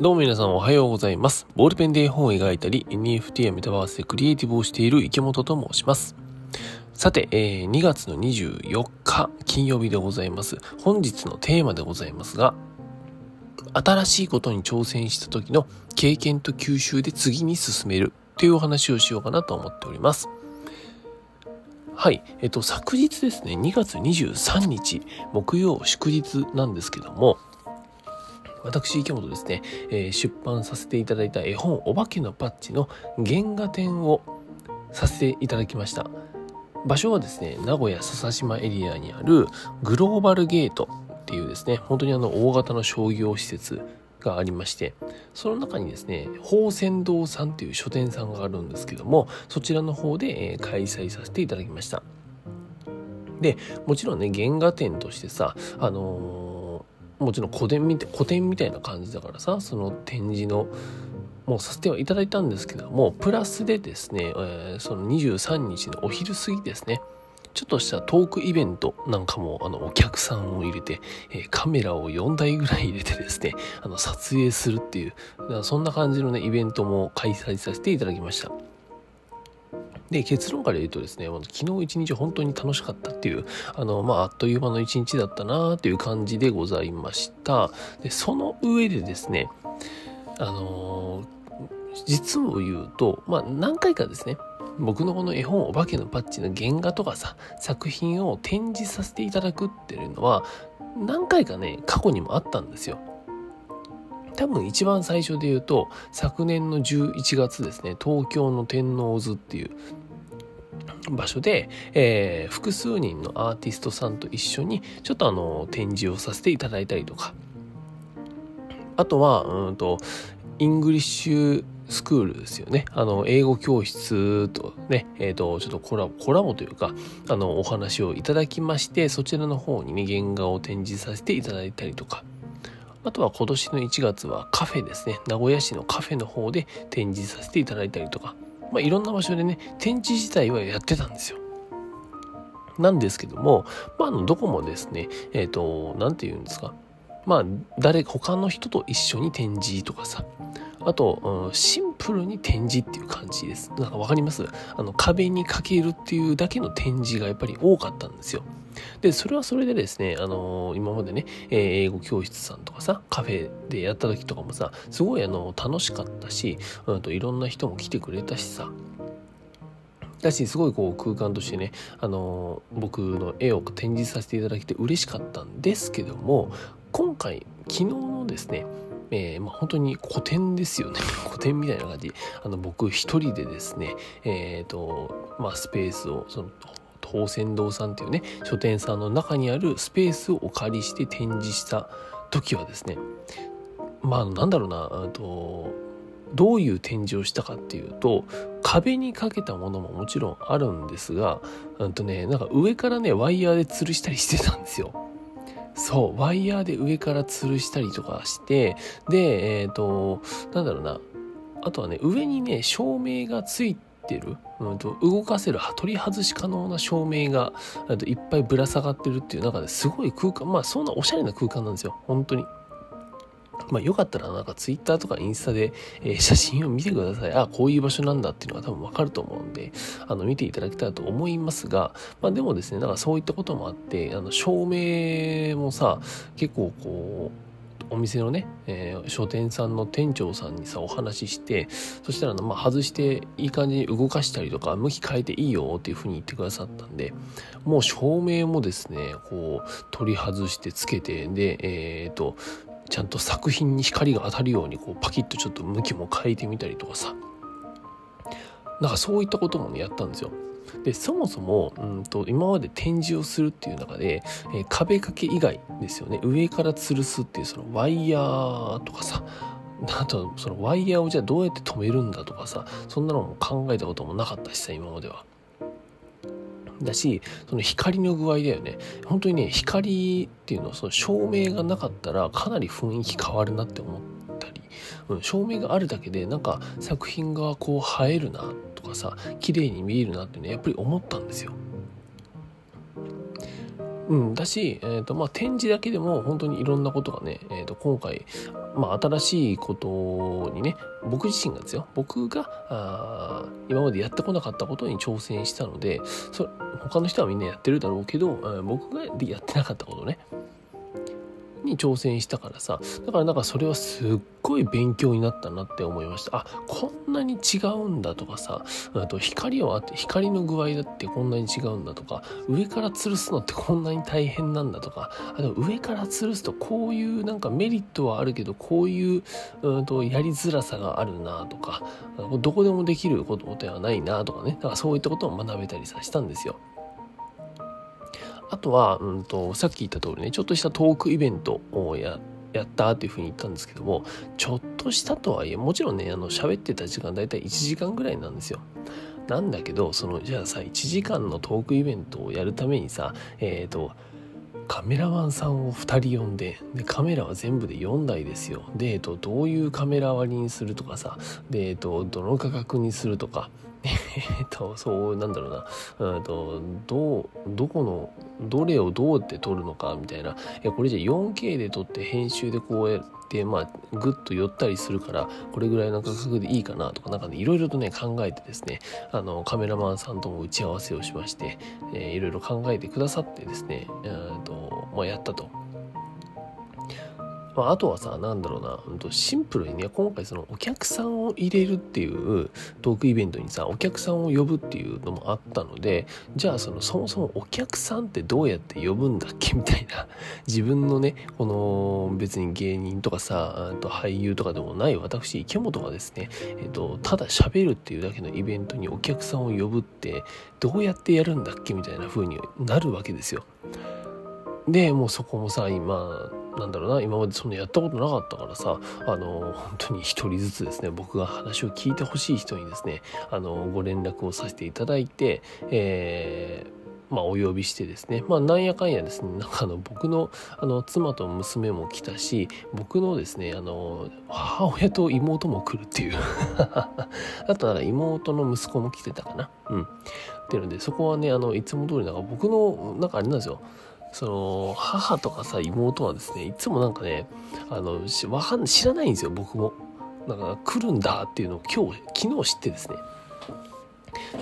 どうも皆さんおはようございます。ボールペンで絵本を描いたり、NFT やメタバースでクリエイティブをしている池本と申します。さて、えー、2月の24日金曜日でございます。本日のテーマでございますが、新しいことに挑戦した時の経験と吸収で次に進めるというお話をしようかなと思っております。はい。えっと、昨日ですね、2月23日、木曜祝日なんですけども、私、池本ですね、えー、出版させていただいた絵本、お化けのパッチの原画展をさせていただきました。場所はですね、名古屋笹島エリアにあるグローバルゲートっていうですね、本当にあの大型の商業施設がありまして、その中にですね、宝泉堂さんっていう書店さんがあるんですけども、そちらの方で、え開催させていただきました。で、もちろんね、原画展としてさ、あのーもちろん古典みたい古典みたいな感じだからさその展示のもうさせてはいただいたんですけどもプラスでですね、えー、その23日のお昼過ぎですねちょっとしたトークイベントなんかもあのお客さんを入れて、えー、カメラを4台ぐらい入れてですねあの撮影するっていうそんな感じのねイベントも開催させていただきました。で、結論から言うとですね、昨日一日本当に楽しかったっていう、あの、まあ、あっという間の一日だったなっていう感じでございました。で、その上でですね、あのー、実を言うと、まあ、何回かですね、僕のこの絵本お化けのパッチの原画とかさ、作品を展示させていただくっていうのは、何回かね、過去にもあったんですよ。多分一番最初で言うと昨年の11月ですね東京の天王洲っていう場所で、えー、複数人のアーティストさんと一緒にちょっとあの展示をさせていただいたりとかあとはうんと English school ですよね。あの、英語教室とね、えっ、ー、と、ちょっとコラボ、コラボというか、あの、お話をいただきまして、そちらの方にね、原画を展示させていただいたりとか、あとは今年の1月はカフェですね。名古屋市のカフェの方で展示させていただいたりとか、まあ、いろんな場所でね、展示自体はやってたんですよ。なんですけども、まあ、あの、どこもですね、えっ、ー、と、なんて言うんですか。まあ、誰、他の人と一緒に展示とかさ、あと、うん、シンプルに展示っていう感じです。なんかわかります？あの、壁にかけるっていうだけの展示がやっぱり多かったんですよ。で、それはそれでですね、あのー、今までね、えー、英語教室さんとかさ、カフェでやった時とかもさ、すごいあの、楽しかったし、うんといろんな人も来てくれたしさ、だし、すごいこう空間としてね、あのー、僕の絵を展示させていただけて嬉しかったんですけども、今回、昨日のですね、えー、まあ、本当に古典ですよね。古典みたいな感じ。あの、僕一人でですね、えっ、ー、と、まあ、スペースを、その、宝泉堂さんっていうね、書店さんの中にあるスペースをお借りして展示した時はですね、まあ、なんだろうな、と、どういう展示をしたかっていうと壁にかけたものももちろんあるんですが、うんとね、なんか上からねワイヤーで吊るしたりしてたんですよ。そう、ワイヤーで上から吊るしたりとかして、で、えっ、ー、と、なんだろうな、あとはね、上にね、照明がついててる、うんと、動かせる、取り外し可能な照明が、といっぱいぶら下がってるっていう中ですごい空間、まあそんなおしゃれな空間なんですよ、本当に。まあ、よかったらなんかツイッターとかインスタで、えー、写真を見てください。あ、こういう場所なんだっていうのが多分わかると思うんで、あの、見ていただきたいと思いますが、まあでもですね、なんかそういったこともあって、あの、照明もさ、結構こう、お店のね、えー、書店さんの店長さんにさお話ししてそしたらまあ外していい感じに動かしたりとか向き変えていいよっていうふうに言ってくださったんでもう照明もですねこう取り外してつけてでえっ、ー、とちゃんと作品に光が当たるようにこうパキッとちょっと向きも変えてみたりとかさなんかそういったこともねやったんですよ。でそもそもうんと今まで展示をするっていう中で、えー、壁掛け以外ですよね。上から吊るすっていうそのワイヤーとかさあとそのワイヤーをじゃあどうやって止めるんだとかさそんなのも考えたこともなかったしさ今までは。だしその光の具合だよね。本当にね光っていうのはその照明がなかったらかなり雰囲気変わるなって思ったり、うん、照明があるだけでなんか作品がこう映えるなとかさ綺麗に見えるなってねやっぱり思ったんですよ。うん、だし、えーとまあ、展示だけでも本当にいろんなことがね、えー、と今回、まあ、新しいことにね僕自身がですよ僕があ今までやってこなかったことに挑戦したのでそ他の人はみんなやってるだろうけど僕がやってなかったことねに挑戦したからさだからなんかそれはすっごい勉強になったなって思いましたあこんなに違うんだとかさあと光を当て光の具合だってこんなに違うんだとか上から吊るすのってこんなに大変なんだとかあと上から吊るすとこういうなんかメリットはあるけどこういううんとやりづらさがあるなとかどこでもできることではないなとかねだからそういったことを学べたりさしたんですよ。あとは、うんと、さっき言った通りね、ちょっとしたトークイベントをややったっていうふうに言ったんですけども、ちょっとしたとはいえ、もちろんね、あの、喋ってた時間大体1時間ぐらいなんですよ。なんだけど、その、じゃあさ、1時間のトークイベントをやるためにさ、えっ、ー、と、カメラマンさんを2人呼んででカメラは全部で4台ですよで、えっと、どういうカメラ割りにするとかさで、えっと、どの価格にするとかえっと、そう、なんだろうな、うんと、どう、どこの、どれをどうって撮るのかみたいな、え、これじゃ 4K で撮って編集でこうやって、まあ、ぐっと寄ったりするから、これぐらいの価格でいいかなとか、なんかね、いろいろとね、考えてですね、あの、カメラマンさんとも打ち合わせをしまして、えー、いろいろ考えてくださってですね、うんと、まあ、やったと。まあ、あとはさ、なんだろうな、シンプルにね、今回そのお客さんを入れるっていうトークイベントにさ、お客さんを呼ぶっていうのもあったので、じゃあそのそもそもお客さんってどうやって呼ぶんだっけみたいな、自分のね、この別に芸人とかさ、と俳優とかでもない私、池本がですね、えっと、ただ喋るっていうだけのイベントにお客さんを呼ぶって、どうやってやるんだっけみたいな風になるわけですよ。で、もうそこもさ、今、なんだろうな今までそんなやったことなかったからさあの本当に一人ずつですね僕が話を聞いてほしい人にですねあのご連絡をさせていただいて、えーまあ、お呼びしてですね、まあ、なんやかんやですね、なんかあの、僕の、あの、妻と娘も来たし、僕のですね、あの、母親と妹も来るっていう あとなんか妹の息子も来てたかな。うん。っていうので、そこはね、あの、いつも通りなんか僕の、なんかあれなんですよ。その母とかさ妹はですねいつもなんかねあのわかん知らないんですよ僕も。なんか来るんだっていうのを今日昨日知ってですね。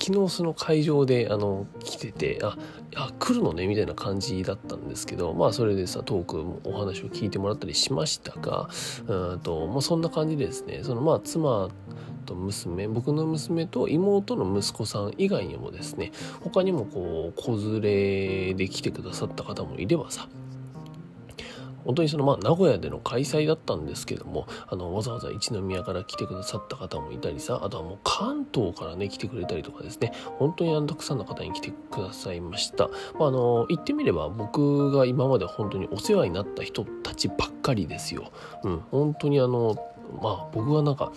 昨日その会場であの来ててああ来るのねみたいな感じだったんですけどまあそれでさトークお話を聞いてもらったりしましたがうんと、まあ、そんな感じでですねそのまあ妻と娘僕の娘と妹の息子さん以外にもですね他にもこう子連れで来てくださった方もいればさ本当にそのまあ名古屋での開催だったんですけどもあのわざわざ一宮から来てくださった方もいたりさあとはもう関東からね来てくれたりとかですね本当にあのたくさんの方に来てくださいました、まあ、あの言ってみれば僕が今まで本当にお世話になった人たちばっかりですよ、うん、本当にあのまあ僕はなんか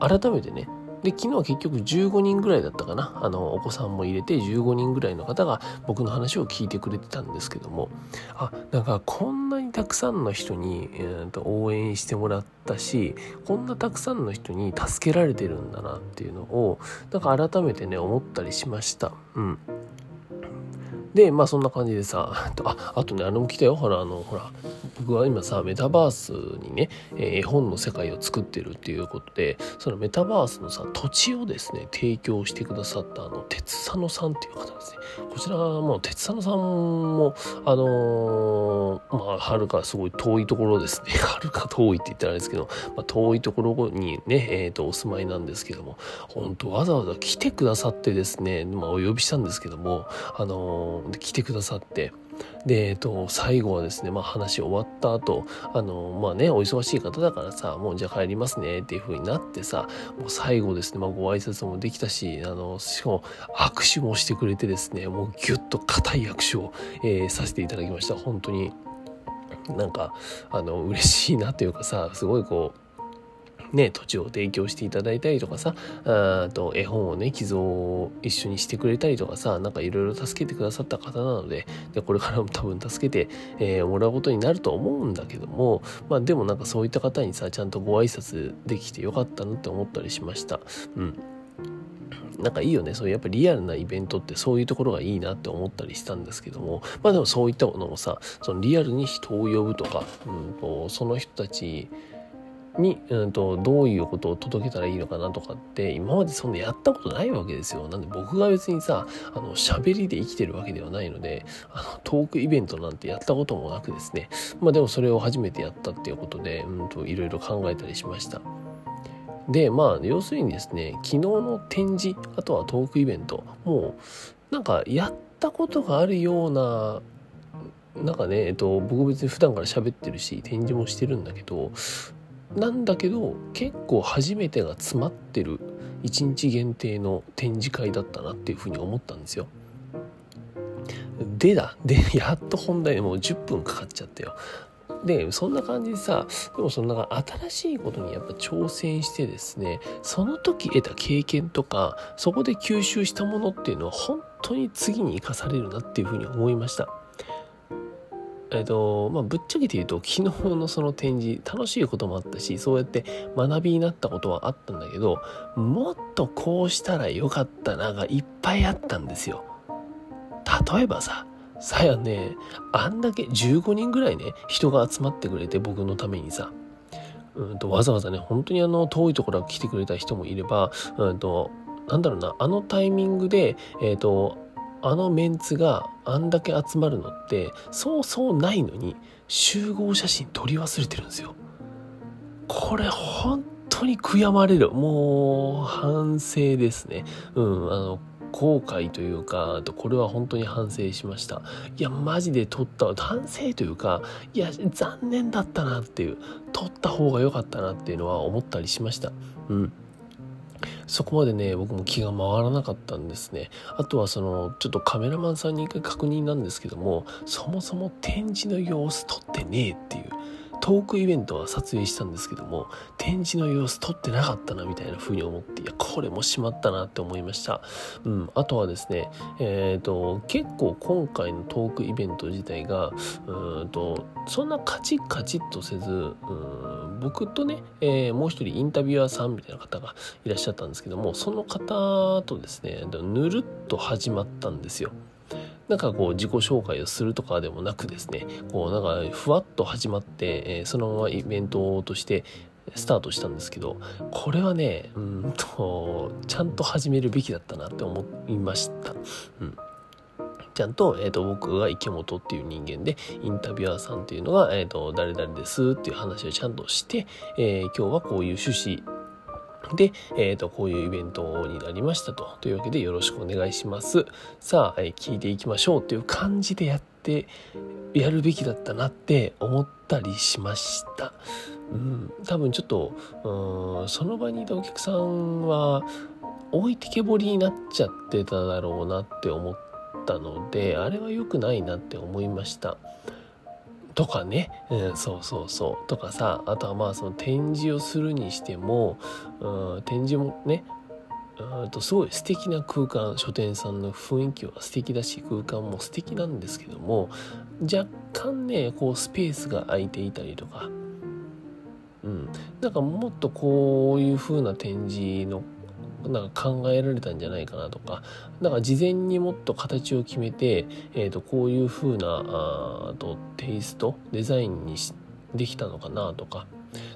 改めてね。で昨日は結局15人ぐらいだったかな。あのお子さんも入れて15人ぐらいの方が僕の話を聞いてくれてたんですけども。あなんかこんなにたくさんの人に、えー、と応援してもらったしこんなたくさんの人に助けられてるんだなっていうのをなんか改めてね思ったりしました。うん。で、まあそんな感じでさ、あ、あとね、あれも来たよ。ほら、あの、ほら、僕は今さ、メタバースにね、え絵本の世界を作ってるっていうことで、そのメタバースのさ、土地をですね、提供してくださったあの、鉄佐野さんっていう方ですね。こちらもう、鉄佐野さんも、あのー、まあ、はるかすごい遠いところですね。はるか遠いって言ったらあれですけど、まあ、遠いところにね、え、ー、と、お住まいなんですけども、本当わざわざ来てくださってですね、まあ、お呼びしたんですけども、あのー来てくださってで、えっと、最後はですね、まあ話終わった後、あの、まあね、お忙しい方だからさ、もうじゃあ帰りますねっていう風になってさ、もう最後ですね、まあご挨拶もできたし、あの、しかも握手もしてくれてですね、もうギュッと固い握手を、えー、させていただきました。本当に。なんか、あの、嬉しいなというかさ、すごいこう、ね、土地を提供していただいたりとかさ、あと絵本をね、寄贈を一緒にしてくれたりとかさ、なんかいろいろ助けてくださった方なので、でこれからも 多分助けて、えー、もらうことになると思うんだけども、まあでもなんかそういった方にさ、ちゃんとご挨拶できてよかったなって思ったりしました。うん。なんかいいよねそういうやっぱリアルなイベントってそういうところがいいなって思ったりしたんですけどもまあでもそういったものもさそのリアルに人を呼ぶとか、うんと、その人たちに、うんと、どういうことを届けたらいいのかなとかって今までそんなやったことないわけですよ。なんで僕が別にさあの喋りで生きてるわけではないのであのトークイベントなんてやったこともなくですね。まあでもそれを初めてやったっていうことで、うんといろいろ考えたりしました。でまあ要するにですね昨日の展示あとはトークイベントもうなんかやったことがあるようななんかね、えっと、僕別に普段から喋ってるし展示もしてるんだけどなんだけど結構初めてが詰まってる1日限定の展示会だったなっていうふうに思ったんですよ。でだで やっと本題でもう10分かかっちゃったよ。でそんな感じでさでもそのなんか新しいことにやっぱ挑戦してですねその時得た経験とかそこで吸収したものっていうのは本当に次に生かされるなっていうふうに思いました。えっとまあ、ぶっちゃけて言うと昨日のその展示楽しいこともあったしそうやって学びになったことはあったんだけどもっとこうしたらよかったながいっぱいあったんですよ。例えばささやねあんだけ15人ぐらいね人が集まってくれて僕のためにさうんとわざわざね本当にあの遠いところから来てくれた人もいればうんとなんだろうなあのタイミングでえっ、ー、とあのメンツがあんだけ集まるのってそうそうないのに集合写真撮り忘れてるんですよ。これ本当に悔やまれる。もう反省ですね。うんあの後悔というかこれは本当に反省しました。いやマジで撮った反省というかいや残念だったなっていう撮った方が良かったなっていうのは思ったりしました。うん。そこまでね僕も気が回らなかったんですね。あとはそのちょっとカメラマンさんに一回確認なんですけどもそもそも展示の様子撮ってねえっていう。トークイベントは撮影したんですけども展示の様子撮ってなかったなみたいな風に思っていやこれもしまったなって思いました。うんあとはですねえっ、ー、と結構今回のトークイベント自体がうんとそんなカチッカチッとせずうん僕とね、えー、もう一人インタビュアーさんみたいな方がいらっしゃったんですけどもその方とですねぬるっと始まったんですよ。なんかこう自己紹介をするとかでもなくですねこうなんかふわっと始まって、えー、そのままイベントとしてスタートしたんですけどこれはねうんとちゃんと始めるべきだったなって思いました。うんちゃんと,、えーと、僕が池本っていう人間でインタビュアーさんっていうのが、えーと、誰々ですっていう話をちゃんとして、えー、今日はこういう趣旨で、えっ、ー、と、こういうイベントになりましたと。というわけでよろしくお願いします。さあ、えー、聞いていきましょうっていう感じでやって、やるべきだったなって思ったりしました。うん、多分ちょっと、うん、その場にいたお客さんは、置いてけぼりになっちゃってただろうなって思ったので、あれは良くないなって思いました。とかね、うん、そうそうそう。とかさあとはまあその展示をするにしても、うん、展示もねうんとすごい素敵な空間書店さんの雰囲気は素敵だし空間も素敵なんですけども若干ねこうスペースが空いていたりとか。うん、なんかもっとこういう風な展示のなんか考えられたんじゃないかなとかだから事前にもっと形を決めて、えー、とこういう風なあとテイストデザインにできたのかなとか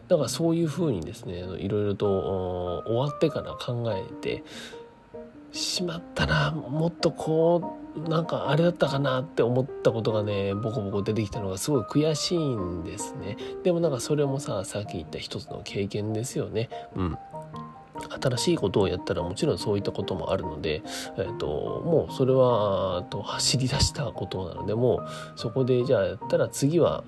だからそういう風にですねいろいろと終わってから考えてしまったなもっとこうなんかあれだったかなって思ったことがねボコボコ出てきたのがすごい悔しいんですね。でもなんかそれもささっき言った一つの経験ですよね。うん。新しいことをやったらもちろんそういったこともあるので、えーと、もうそれはと走り出したことなのでもうそこでじゃあやったら次は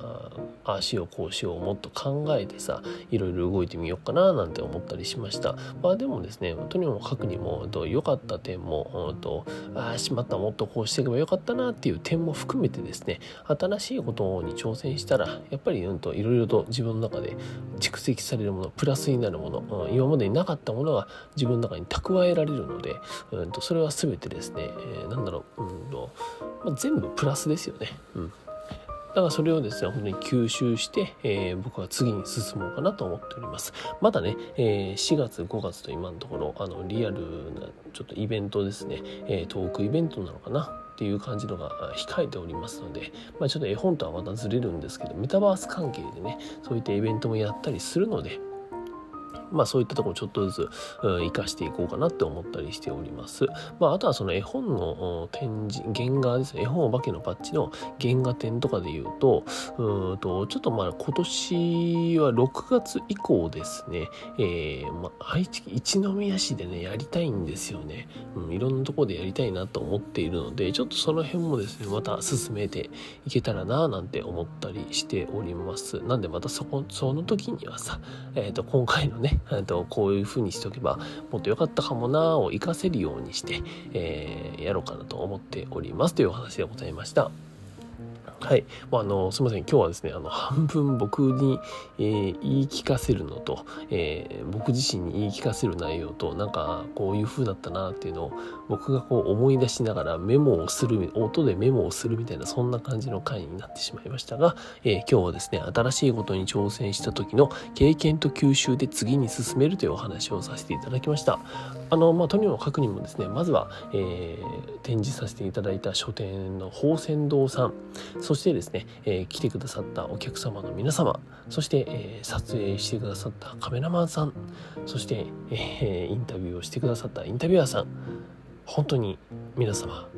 ああしようこうしようもっと考えてさいろいろ動いてみようかななんて思ったりしました。まあでもですねとにもかくにも良かった点もとあしまったもっとこうしていけばよかったなっていう点も含めてですね新しいことに挑戦したらやっぱりいろいろと自分の中で蓄積されるものプラスになるもの、今までになかったものが自分の中に蓄えられるので、うんと、それは全てですね、えー、なんだろう、うんとまあ、全部プラスですよね。うんだからそれをですね、本当に吸収して、えー、僕は次に進もうかなと思っております。まだね、えー、4月、5月と今のところ、あの、リアルなちょっとイベントですね、えー、トークイベントなのかなっていう感じのが控えておりますので、まあ、ちょっと絵本とはまたずれるんですけど、メタバース関係でね、そういったイベントもやったりするので、まあそういったところちょっとずつ、生かしていこうかなって思ったりしております。まああとはその絵本の展示、原画ですね、絵本お化けのパッチの原画展とかで言うと、うんとちょっとまあ今年は6月以降ですね、えー、まあ愛知一宮市でね、やりたいんですよね。うん、いろんなところでやりたいなと思っているので、ちょっとその辺もですね、また進めていけたらなぁなんて思ったりしております。なんでまたそこ、その時にはさ、えっ、ー、と今回のね、とこういう風にしておけばもっと良かったかもなを活かせるようにして、えー、やろうかなと思っておりますというお話でございました。はい。まあ、あの、すみません。今日はですね、あの、半分僕に、えー、言い聞かせるのと、えー、僕自身に言い聞かせる内容と、なんか、こういう風だったなっていうのを、僕がこう思い出しながらメモをする、音でメモをするみたいな、そんな感じの回になってしまいましたが、えー、今日はですね、新しいことに挑戦した時の経験と吸収で次に進めるというお話をさせていただきました。あの、まあ、とにもかくにもですね、まずは、えー、展示させていただいた書店の宝泉堂さん、そしてですね、えー、来てくださったお客様の皆様、そして、えー、撮影してくださったカメラマンさん、そして、えインタビューをしてくださったインタビュアーさん、本当に皆様、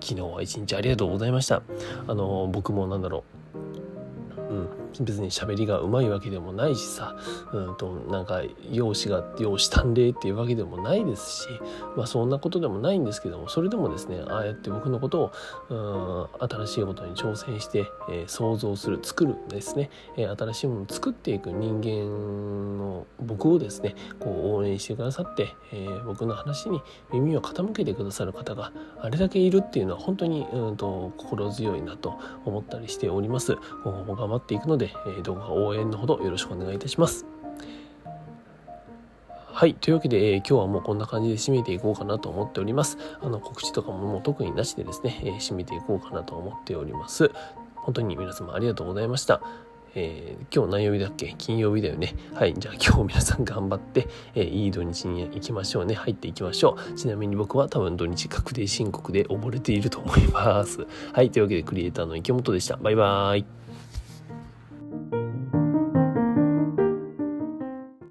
昨日は一日ありがとうございました。あの、僕もなんだろう、うん、別に喋りがうまいわけでもないしさ、うんと、なんか、容姿が、容姿端麗っていうわけでもないですし、まあそんなことでもないんですけども、それでもですね、ああやって僕のことを、うん、新しいことに挑戦して、えー、想像する、作るですね、えー、新しいものを作っていく人間の僕をですね、こう応援してくださって、えー、僕の話に耳を傾けてくださる方があれだけいるっていうのは本当に、うんと、心強いなと思ったりしております。今後も頑張っていくので、えー、どうか応援のほどよろしくお願いいたします。はい。というわけで、えー、今日はもうこんな感じで締めていこうかなと思っております。あの、告知とかももう特になしでですね、えー、締めていこうかなと思っております。本当に皆様ありがとうございました。えー、今日何曜日だっけ？金曜日だよね。はい。じゃあ今日皆さん頑張って、えー、いい土日に行きましょうね。入っていきましょう。ちなみに僕は多分土日確定申告で溺れていると思います。はい。というわけでクリエイターの池本でした。バイバーイ。